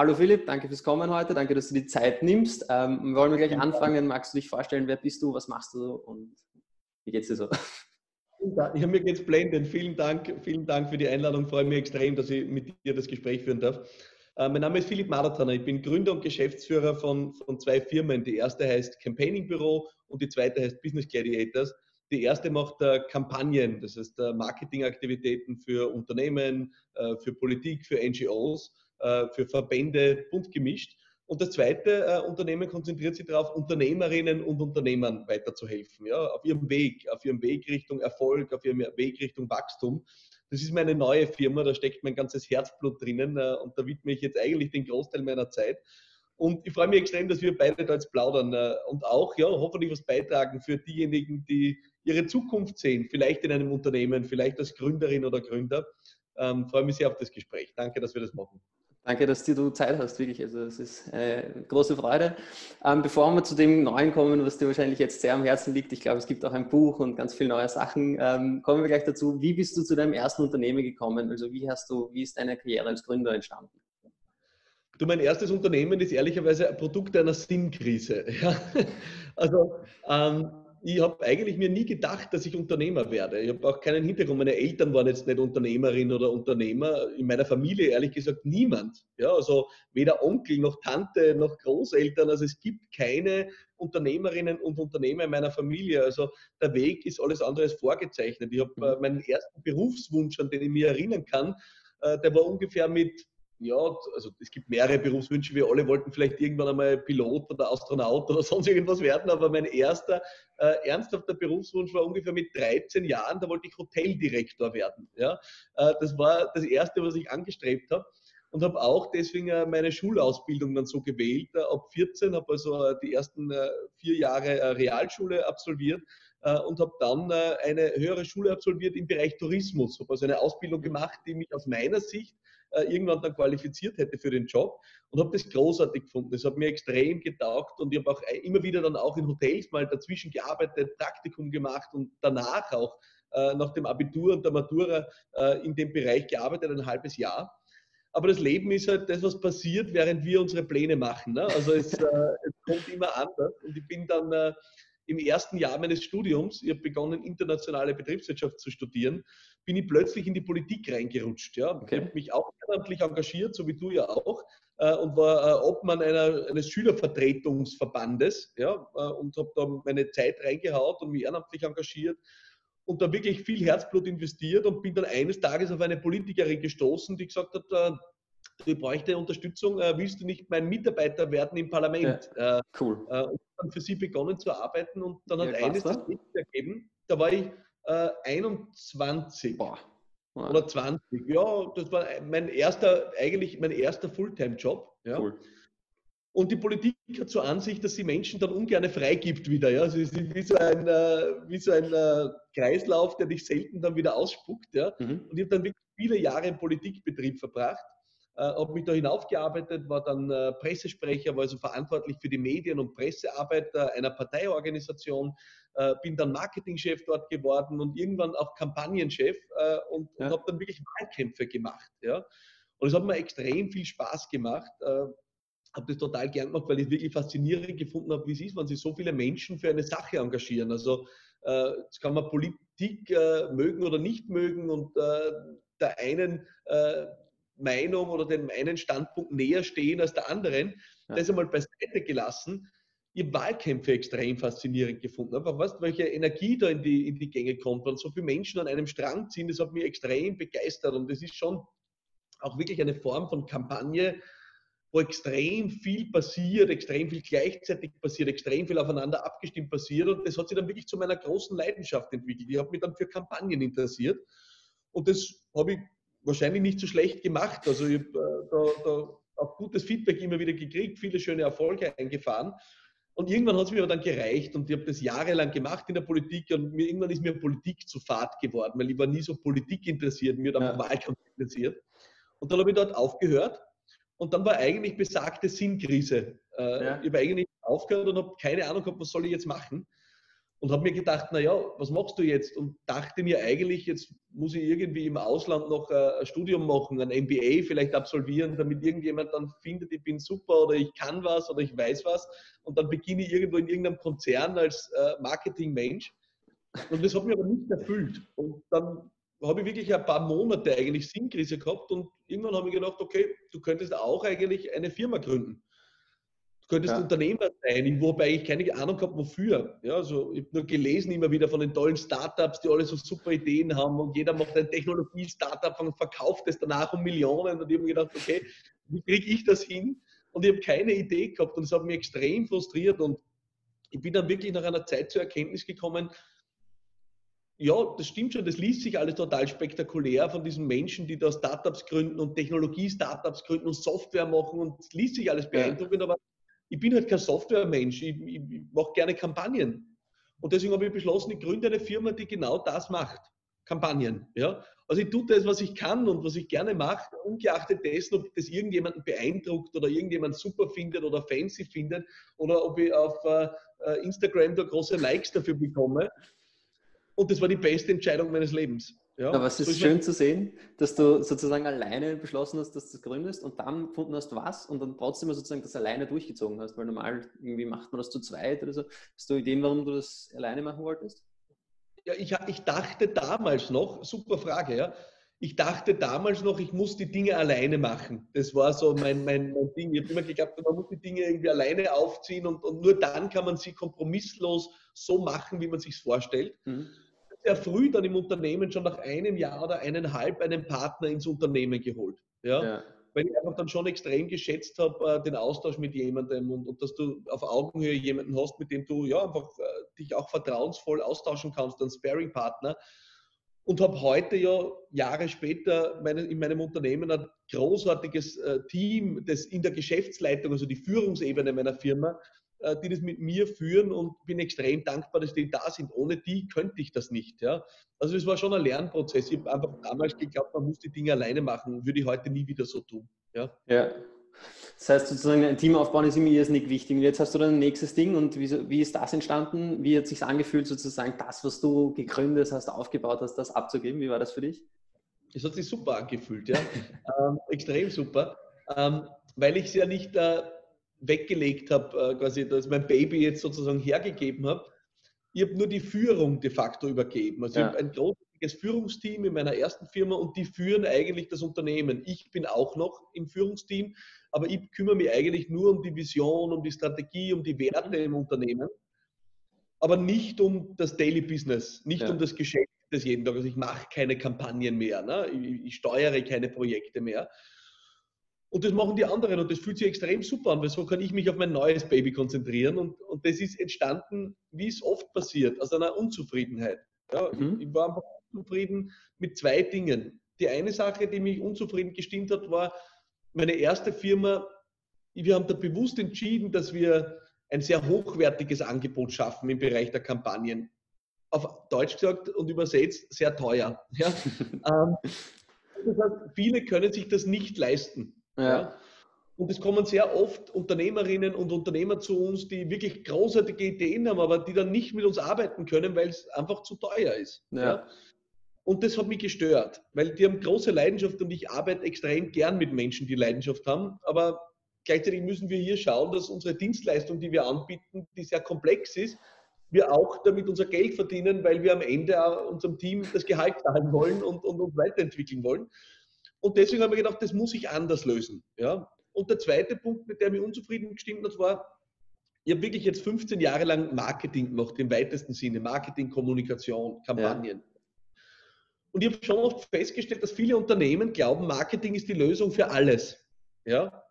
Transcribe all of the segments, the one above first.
hallo Philipp, danke fürs Kommen heute, danke, dass du die Zeit nimmst. Ähm, wollen wir gleich anfangen? Magst du dich vorstellen, wer bist du, was machst du und wie geht's dir so? Ja, mir geht's blendend. Vielen Dank, vielen Dank für die Einladung. Ich freue mich extrem, dass ich mit dir das Gespräch führen darf. Äh, mein Name ist Philipp Marathaner. Ich bin Gründer und Geschäftsführer von, von zwei Firmen. Die erste heißt Campaigning Büro und die zweite heißt Business Gladiators. Die erste macht äh, Kampagnen, das heißt äh, Marketingaktivitäten für Unternehmen, äh, für Politik, für NGOs, für Verbände, bunt gemischt. Und das zweite äh, Unternehmen konzentriert sich darauf, Unternehmerinnen und Unternehmern weiterzuhelfen, ja, auf ihrem Weg, auf ihrem Weg Richtung Erfolg, auf ihrem Weg Richtung Wachstum. Das ist meine neue Firma, da steckt mein ganzes Herzblut drinnen äh, und da widme ich jetzt eigentlich den Großteil meiner Zeit. Und ich freue mich extrem, dass wir beide da jetzt plaudern äh, und auch ja, hoffentlich was beitragen für diejenigen, die ihre Zukunft sehen, vielleicht in einem Unternehmen, vielleicht als Gründerin oder Gründer. Ähm, freue mich sehr auf das Gespräch. Danke, dass wir das machen. Danke, dass du Zeit hast, wirklich. Also es ist eine große Freude. Ähm, bevor wir zu dem Neuen kommen, was dir wahrscheinlich jetzt sehr am Herzen liegt, ich glaube, es gibt auch ein Buch und ganz viele neue Sachen, ähm, kommen wir gleich dazu. Wie bist du zu deinem ersten Unternehmen gekommen? Also wie hast du, wie ist deine Karriere als Gründer entstanden? Du, mein erstes Unternehmen ist ehrlicherweise ein Produkt einer Sinnkrise. Ja? Also ähm, ich habe eigentlich mir nie gedacht, dass ich Unternehmer werde. Ich habe auch keinen Hintergrund. Meine Eltern waren jetzt nicht Unternehmerin oder Unternehmer. In meiner Familie ehrlich gesagt niemand. Ja, also weder Onkel noch Tante noch Großeltern. Also es gibt keine Unternehmerinnen und Unternehmer in meiner Familie. Also der Weg ist alles andere als vorgezeichnet. Ich habe äh, mhm. meinen ersten Berufswunsch, an den ich mich erinnern kann, äh, der war ungefähr mit ja, also es gibt mehrere Berufswünsche. Wir alle wollten vielleicht irgendwann einmal Pilot oder Astronaut oder sonst irgendwas werden, aber mein erster äh, ernsthafter Berufswunsch war ungefähr mit 13 Jahren, da wollte ich Hoteldirektor werden. Ja? Äh, das war das Erste, was ich angestrebt habe und habe auch deswegen äh, meine Schulausbildung dann so gewählt. Äh, ab 14 habe also äh, die ersten vier Jahre Realschule absolviert und habe dann eine höhere Schule absolviert im Bereich Tourismus. Habe also eine Ausbildung gemacht, die mich aus meiner Sicht irgendwann dann qualifiziert hätte für den Job und habe das großartig gefunden. Das hat mir extrem getaugt und ich habe auch äh, immer wieder dann auch in Hotels mal dazwischen gearbeitet, Praktikum gemacht und danach auch äh, nach dem Abitur und der Matura äh, in dem Bereich gearbeitet, ein halbes Jahr. Aber das Leben ist halt das, was passiert, während wir unsere Pläne machen. Ne? Also es, äh, es, kommt immer anders. Und ich bin dann äh, im ersten Jahr meines Studiums, ich habe begonnen, internationale Betriebswirtschaft zu studieren, bin ich plötzlich in die Politik reingerutscht. Ja. Okay. Ich habe mich auch ehrenamtlich engagiert, so wie du ja auch, äh, und war äh, Obmann einer, eines Schülervertretungsverbandes ja, äh, und habe da meine Zeit reingehaut und mich ehrenamtlich engagiert und da wirklich viel Herzblut investiert und bin dann eines Tages auf eine Politikerin gestoßen, die gesagt hat, äh, ich bräuchte Unterstützung, äh, willst du nicht mein Mitarbeiter werden im Parlament? Ja, äh, cool. Und dann für sie begonnen zu arbeiten und dann hat ja, eines das ergeben, da war ich äh, 21 Boah. oder 20. Ja, das war mein erster, eigentlich mein erster Fulltime-Job. Ja. Cool. Und die Politik hat zur Ansicht, dass sie Menschen dann ungern freigibt wieder. Ja? Also es ist wie so ein, äh, wie so ein äh, Kreislauf, der dich selten dann wieder ausspuckt. Ja? Mhm. Und ich habe dann wirklich viele Jahre im Politikbetrieb verbracht äh, habe mich da hinaufgearbeitet, war dann äh, Pressesprecher, war also verantwortlich für die Medien- und Pressearbeit äh, einer Parteiorganisation, äh, bin dann Marketingchef dort geworden und irgendwann auch Kampagnenchef und, ja. und habe dann wirklich Wahlkämpfe gemacht. Ja? Und es hat mir extrem viel Spaß gemacht. Habe das total gern gemacht, weil ich es wirklich faszinierend gefunden habe, wie es ist, wenn sich so viele Menschen für eine Sache engagieren. Also jetzt kann man Politik mögen oder nicht mögen und der einen Meinung oder dem einen Standpunkt näher stehen als der anderen. Ja. Das einmal beiseite gelassen. Ich habe Wahlkämpfe extrem faszinierend gefunden. Einfach, weißt, welche Energie da in die, in die Gänge kommt, wenn so viele Menschen an einem Strang ziehen, das hat mich extrem begeistert. Und das ist schon auch wirklich eine Form von Kampagne, wo extrem viel passiert, extrem viel gleichzeitig passiert, extrem viel aufeinander abgestimmt passiert. Und das hat sich dann wirklich zu meiner großen Leidenschaft entwickelt. Ich habe mich dann für Kampagnen interessiert. Und das habe ich wahrscheinlich nicht so schlecht gemacht. Also ich habe äh, da, da auch gutes Feedback immer wieder gekriegt, viele schöne Erfolge eingefahren. Und irgendwann hat es mir aber dann gereicht und ich habe das jahrelang gemacht in der Politik und mir, irgendwann ist mir Politik zu fad geworden, weil ich war nie so Politik interessiert, mir dann ja. Wahlkampf interessiert. Und dann habe ich dort aufgehört und dann war eigentlich besagte Sinnkrise. Äh, ja. Ich habe eigentlich aufgehört und habe keine Ahnung gehabt, was soll ich jetzt machen. Und habe mir gedacht, naja, was machst du jetzt? Und dachte mir eigentlich, jetzt muss ich irgendwie im Ausland noch äh, ein Studium machen, ein MBA vielleicht absolvieren, damit irgendjemand dann findet, ich bin super oder ich kann was oder ich weiß was. Und dann beginne ich irgendwo in irgendeinem Konzern als äh, Marketingmensch. Und das hat mich aber nicht erfüllt. Und dann habe ich wirklich ein paar Monate eigentlich Sinnkrise gehabt und irgendwann habe ich gedacht, okay, du könntest auch eigentlich eine Firma gründen könntest ja. Unternehmer sein, wobei ich keine Ahnung habe, wofür. Ja, also ich habe nur gelesen immer wieder von den tollen Startups, die alle so super Ideen haben und jeder macht ein Technologie-Startup und verkauft es danach um Millionen und ich habe mir gedacht, okay, wie kriege ich das hin? Und ich habe keine Idee gehabt und es hat mich extrem frustriert und ich bin dann wirklich nach einer Zeit zur Erkenntnis gekommen, ja, das stimmt schon, das liest sich alles total spektakulär von diesen Menschen, die da Startups gründen und Technologie-Startups gründen und Software machen und es liest sich alles beeindruckend, ja. aber ich bin halt kein Software-Mensch, ich, ich, ich mache gerne Kampagnen. Und deswegen habe ich beschlossen, ich gründe eine Firma, die genau das macht. Kampagnen. Ja? Also ich tue das, was ich kann und was ich gerne mache, ungeachtet dessen, ob das irgendjemanden beeindruckt oder irgendjemand super findet oder fancy findet oder ob ich auf äh, Instagram da große Likes dafür bekomme. Und das war die beste Entscheidung meines Lebens. Ja, aber es ist schön zu sehen, dass du sozusagen alleine beschlossen hast, dass du das gründest und dann gefunden hast, was und dann trotzdem sozusagen das alleine durchgezogen hast, weil normal irgendwie macht man das zu zweit oder so. Hast du Ideen, warum du das alleine machen wolltest? Ja, ich, ich dachte damals noch, super Frage, ja. Ich dachte damals noch, ich muss die Dinge alleine machen. Das war so mein, mein, mein Ding. Ich habe immer geglaubt, man muss die Dinge irgendwie alleine aufziehen und, und nur dann kann man sie kompromisslos so machen, wie man sich vorstellt. Mhm sehr früh dann im Unternehmen, schon nach einem Jahr oder eineinhalb, einen Partner ins Unternehmen geholt. Ja? ja. Weil ich einfach dann schon extrem geschätzt habe, äh, den Austausch mit jemandem und, und, dass du auf Augenhöhe jemanden hast, mit dem du ja einfach äh, dich auch vertrauensvoll austauschen kannst, einen Sparing-Partner. Und habe heute ja Jahre später meine, in meinem Unternehmen ein großartiges äh, Team, das in der Geschäftsleitung, also die Führungsebene meiner Firma, die das mit mir führen und bin extrem dankbar, dass die da sind. Ohne die könnte ich das nicht. Ja? Also es war schon ein Lernprozess. Ich habe einfach damals geglaubt, man muss die Dinge alleine machen. Würde ich heute nie wieder so tun. Ja. ja. Das heißt sozusagen, ein Team aufbauen ist immer irrsinnig wichtig. Und jetzt hast du dann ein nächstes Ding und wie, wie ist das entstanden? Wie hat es sich angefühlt, sozusagen das, was du gegründet hast, aufgebaut hast, das abzugeben? Wie war das für dich? Es hat sich super angefühlt, ja. ähm, extrem super. Ähm, weil ich es ja nicht äh, weggelegt habe, äh, quasi, dass mein Baby jetzt sozusagen hergegeben habe. Ich habe nur die Führung de facto übergeben. Also ja. ich habe ein großartiges Führungsteam in meiner ersten Firma und die führen eigentlich das Unternehmen. Ich bin auch noch im Führungsteam, aber ich kümmere mich eigentlich nur um die Vision, um die Strategie, um die Werte im Unternehmen, aber nicht um das Daily Business, nicht ja. um das Geschäft des jeden Tages. Also ich mache keine Kampagnen mehr, ne? ich, ich steuere keine Projekte mehr, und das machen die anderen und das fühlt sich extrem super an, weil so kann ich mich auf mein neues Baby konzentrieren. Und, und das ist entstanden, wie es oft passiert, aus einer Unzufriedenheit. Ja, mhm. Ich war einfach unzufrieden mit zwei Dingen. Die eine Sache, die mich unzufrieden gestimmt hat, war meine erste Firma. Wir haben da bewusst entschieden, dass wir ein sehr hochwertiges Angebot schaffen im Bereich der Kampagnen. Auf Deutsch gesagt und übersetzt sehr teuer. Ja? ähm, das heißt, viele können sich das nicht leisten. Ja. Und es kommen sehr oft Unternehmerinnen und Unternehmer zu uns, die wirklich großartige Ideen haben, aber die dann nicht mit uns arbeiten können, weil es einfach zu teuer ist. Ja. Und das hat mich gestört, weil die haben große Leidenschaft und ich arbeite extrem gern mit Menschen, die Leidenschaft haben. Aber gleichzeitig müssen wir hier schauen, dass unsere Dienstleistung, die wir anbieten, die sehr komplex ist, wir auch damit unser Geld verdienen, weil wir am Ende unserem Team das Gehalt zahlen wollen und, und uns weiterentwickeln wollen. Und deswegen haben wir gedacht, das muss ich anders lösen. Ja? Und der zweite Punkt, mit dem ich unzufrieden gestimmt hat, war, ich habe wirklich jetzt 15 Jahre lang Marketing gemacht, im weitesten Sinne, Marketing, Kommunikation, Kampagnen. Ja. Und ich habe schon oft festgestellt, dass viele Unternehmen glauben, Marketing ist die Lösung für alles. Ja?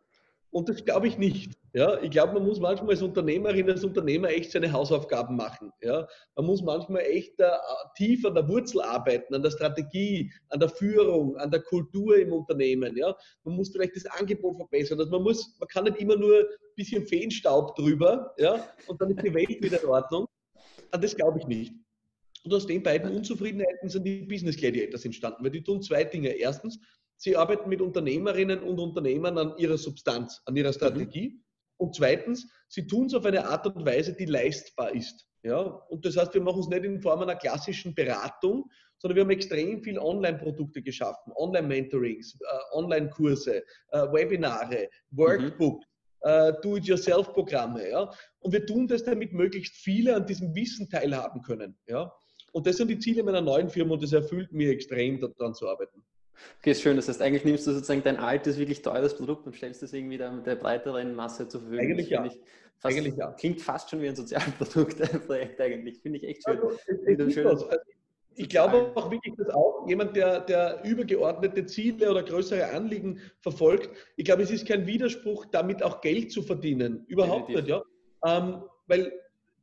Und das glaube ich nicht. Ja, ich glaube, man muss manchmal als Unternehmerin, als Unternehmer echt seine Hausaufgaben machen. Ja, man muss manchmal echt uh, tief an der Wurzel arbeiten, an der Strategie, an der Führung, an der Kultur im Unternehmen. Ja, man muss vielleicht das Angebot verbessern. Also man muss, man kann nicht immer nur ein bisschen Feenstaub drüber. Ja, und dann ist die Welt wieder in Ordnung. Und das glaube ich nicht. Und aus den beiden Unzufriedenheiten sind die Business Gladiators entstanden, weil die tun zwei Dinge. Erstens, Sie arbeiten mit Unternehmerinnen und Unternehmern an ihrer Substanz, an ihrer Strategie. Mhm. Und zweitens, sie tun es auf eine Art und Weise, die leistbar ist. Ja? Und das heißt, wir machen es nicht in Form einer klassischen Beratung, sondern wir haben extrem viel Online-Produkte geschaffen, Online-Mentorings, äh, Online-Kurse, äh, Webinare, Workbooks, mhm. äh, Do-it-yourself-Programme. Ja? Und wir tun das, damit möglichst viele an diesem Wissen teilhaben können. Ja? Und das sind die Ziele meiner neuen Firma und das erfüllt mir extrem, daran zu arbeiten. Okay, ist schön. Das heißt, eigentlich nimmst du sozusagen dein altes, wirklich teures Produkt und stellst es irgendwie der, der breiteren Masse zur Verfügung. Eigentlich ja. Fast, eigentlich ja. Klingt fast schon wie ein Sozialproduktprojekt eigentlich. Finde ich echt schön. Also, schön also, ich glaube auch wirklich, dass auch jemand, der, der übergeordnete Ziele oder größere Anliegen verfolgt, ich glaube, es ist kein Widerspruch, damit auch Geld zu verdienen. Überhaupt Definitiv. nicht, ja. Ähm, weil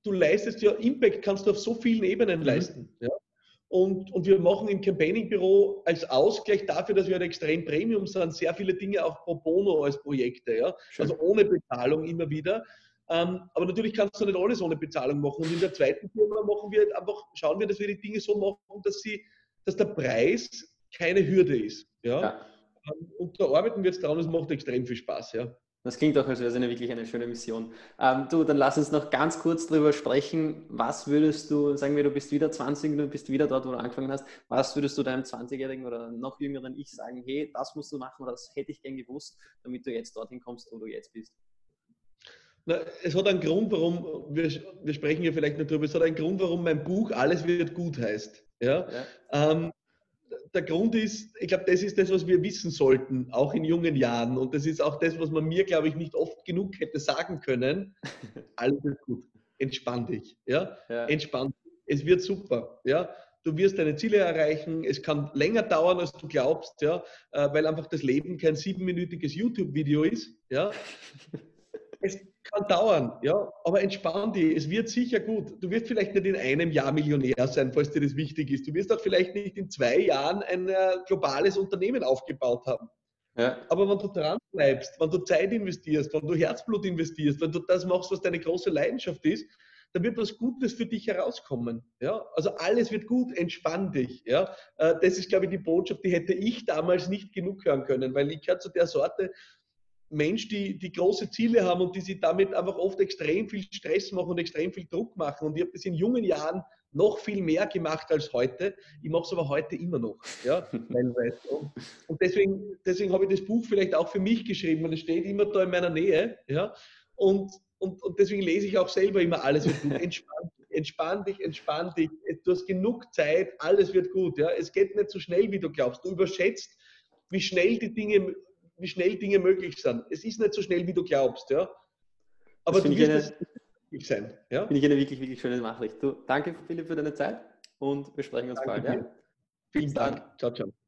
du leistest ja, Impact kannst du auf so vielen Ebenen mhm. leisten. Ja? Und, und wir machen im Campaigning-Büro als Ausgleich dafür, dass wir halt extrem Premium sind, sehr viele Dinge auch pro bono als Projekte. Ja? Also ohne Bezahlung immer wieder. Ähm, aber natürlich kannst du nicht alles ohne Bezahlung machen. Und in der zweiten Firma machen wir halt einfach, schauen wir, dass wir die Dinge so machen, dass, sie, dass der Preis keine Hürde ist. Ja? ja. Ähm, und da arbeiten wir jetzt dran, es macht extrem viel Spaß. Ja? Das klingt auch, als wäre es eine wirklich eine schöne Mission. Ähm, du, dann lass uns noch ganz kurz darüber sprechen. Was würdest du, sagen wir, du bist wieder 20, du bist wieder dort, wo du angefangen hast. Was würdest du deinem 20-jährigen oder noch jüngeren Ich sagen, hey, das musst du machen oder das hätte ich gern gewusst, damit du jetzt dorthin kommst, wo du jetzt bist? Na, es hat einen Grund, warum, wir, wir sprechen ja vielleicht nicht darüber, es hat einen Grund, warum mein Buch Alles wird gut heißt. Ja? ja. Ähm, der Grund ist, ich glaube, das ist das, was wir wissen sollten, auch in jungen Jahren. Und das ist auch das, was man mir, glaube ich, nicht oft genug hätte sagen können. Alles ist gut. Entspann dich. Ja? ja. Entspann dich. Es wird super. Ja? Du wirst deine Ziele erreichen. Es kann länger dauern, als du glaubst, ja? Äh, weil einfach das Leben kein siebenminütiges YouTube-Video ist. Ja? Es kann dauern, ja, aber entspann dich, es wird sicher gut. Du wirst vielleicht nicht in einem Jahr Millionär sein, falls dir das wichtig ist. Du wirst auch vielleicht nicht in zwei Jahren ein äh, globales Unternehmen aufgebaut haben. Ja. Aber wenn du dran bleibst, wenn du Zeit investierst, wenn du Herzblut investierst, wenn du das machst, was deine große Leidenschaft ist, dann wird was Gutes für dich herauskommen. Ja? Also alles wird gut, entspann dich. Ja? Äh, das ist, glaube ich, die Botschaft, die hätte ich damals nicht genug hören können, weil ich gehöre zu der Sorte, Mensch, die, die große Ziele haben und die sich damit einfach oft extrem viel Stress machen und extrem viel Druck machen. Und ich habe das in jungen Jahren noch viel mehr gemacht als heute. Ich mache es aber heute immer noch. Ja, und deswegen, deswegen habe ich das Buch vielleicht auch für mich geschrieben und es steht immer da in meiner Nähe. Ja, und, und, und deswegen lese ich auch selber immer alles wird gut. Entspann, entspann dich, entspann dich. Du hast genug Zeit, alles wird gut. Ja, es geht nicht so schnell, wie du glaubst. Du überschätzt, wie schnell die Dinge wie schnell Dinge möglich sind. Es ist nicht so schnell, wie du glaubst, ja. Aber du wirst es möglich sein. Ja? Finde ich eine wirklich, wirklich schöne Nachricht. Du, danke, Philipp, für deine Zeit und wir sprechen uns danke bald. Ja? Vielen Dank. Ciao, ciao.